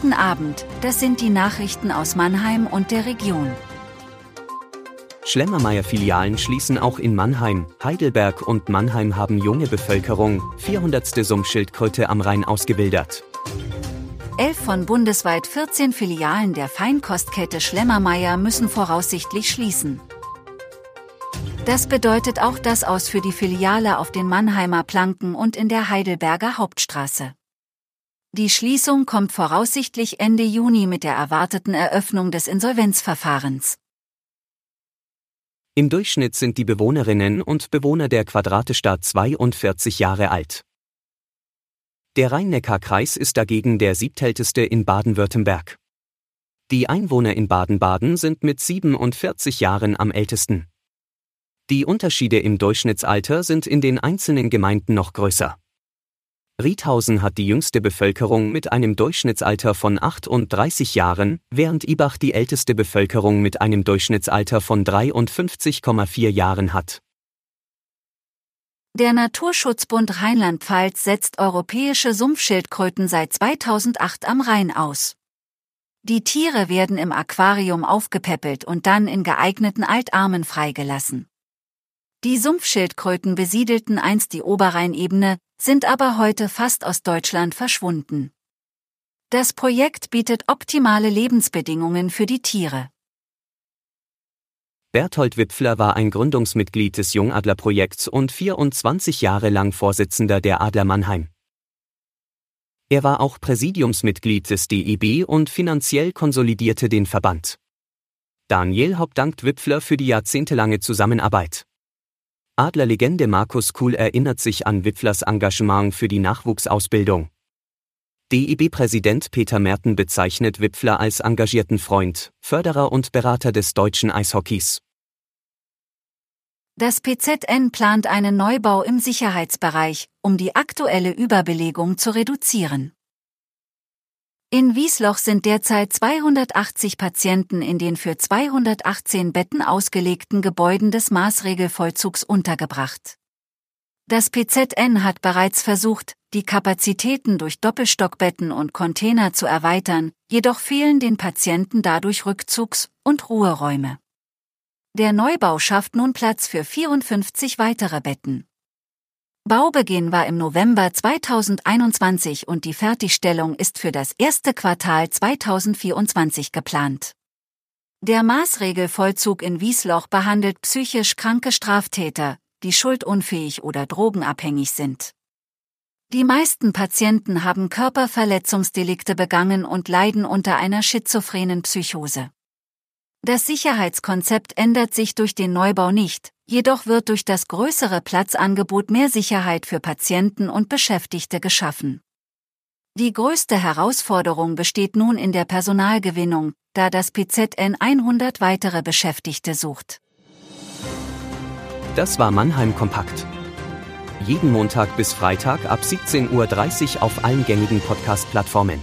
Guten Abend, das sind die Nachrichten aus Mannheim und der Region. Schlemmermeier-Filialen schließen auch in Mannheim, Heidelberg und Mannheim haben junge Bevölkerung, 400. Sumpfschildkröte am Rhein ausgewildert. Elf von bundesweit 14 Filialen der Feinkostkette Schlemmermeier müssen voraussichtlich schließen. Das bedeutet auch das aus für die Filiale auf den Mannheimer Planken und in der Heidelberger Hauptstraße. Die Schließung kommt voraussichtlich Ende Juni mit der erwarteten Eröffnung des Insolvenzverfahrens. Im Durchschnitt sind die Bewohnerinnen und Bewohner der Quadratestadt 42 Jahre alt. Der Rhein-Neckar-Kreis ist dagegen der siebtälteste in Baden-Württemberg. Die Einwohner in Baden-Baden sind mit 47 Jahren am ältesten. Die Unterschiede im Durchschnittsalter sind in den einzelnen Gemeinden noch größer. Riedhausen hat die jüngste Bevölkerung mit einem Durchschnittsalter von 38 Jahren, während Ibach die älteste Bevölkerung mit einem Durchschnittsalter von 53,4 Jahren hat. Der Naturschutzbund Rheinland-Pfalz setzt europäische Sumpfschildkröten seit 2008 am Rhein aus. Die Tiere werden im Aquarium aufgepäppelt und dann in geeigneten Altarmen freigelassen. Die Sumpfschildkröten besiedelten einst die Oberrheinebene, sind aber heute fast aus Deutschland verschwunden. Das Projekt bietet optimale Lebensbedingungen für die Tiere. Berthold Wipfler war ein Gründungsmitglied des Jungadler-Projekts und 24 Jahre lang Vorsitzender der Adler Mannheim. Er war auch Präsidiumsmitglied des DEB und finanziell konsolidierte den Verband. Daniel Haupt dankt Wipfler für die jahrzehntelange Zusammenarbeit. Adlerlegende Markus Kuhl erinnert sich an Wipflers Engagement für die Nachwuchsausbildung. DIB-Präsident Peter Merten bezeichnet Wipfler als engagierten Freund, Förderer und Berater des deutschen Eishockeys. Das PZN plant einen Neubau im Sicherheitsbereich, um die aktuelle Überbelegung zu reduzieren. In Wiesloch sind derzeit 280 Patienten in den für 218 Betten ausgelegten Gebäuden des Maßregelvollzugs untergebracht. Das PZN hat bereits versucht, die Kapazitäten durch Doppelstockbetten und Container zu erweitern, jedoch fehlen den Patienten dadurch Rückzugs- und Ruheräume. Der Neubau schafft nun Platz für 54 weitere Betten. Baubeginn war im November 2021 und die Fertigstellung ist für das erste Quartal 2024 geplant. Der Maßregelvollzug in Wiesloch behandelt psychisch kranke Straftäter, die schuldunfähig oder drogenabhängig sind. Die meisten Patienten haben Körperverletzungsdelikte begangen und leiden unter einer schizophrenen Psychose. Das Sicherheitskonzept ändert sich durch den Neubau nicht, Jedoch wird durch das größere Platzangebot mehr Sicherheit für Patienten und Beschäftigte geschaffen. Die größte Herausforderung besteht nun in der Personalgewinnung, da das PZN 100 weitere Beschäftigte sucht. Das war Mannheim Kompakt. Jeden Montag bis Freitag ab 17.30 Uhr auf allen gängigen Podcast-Plattformen.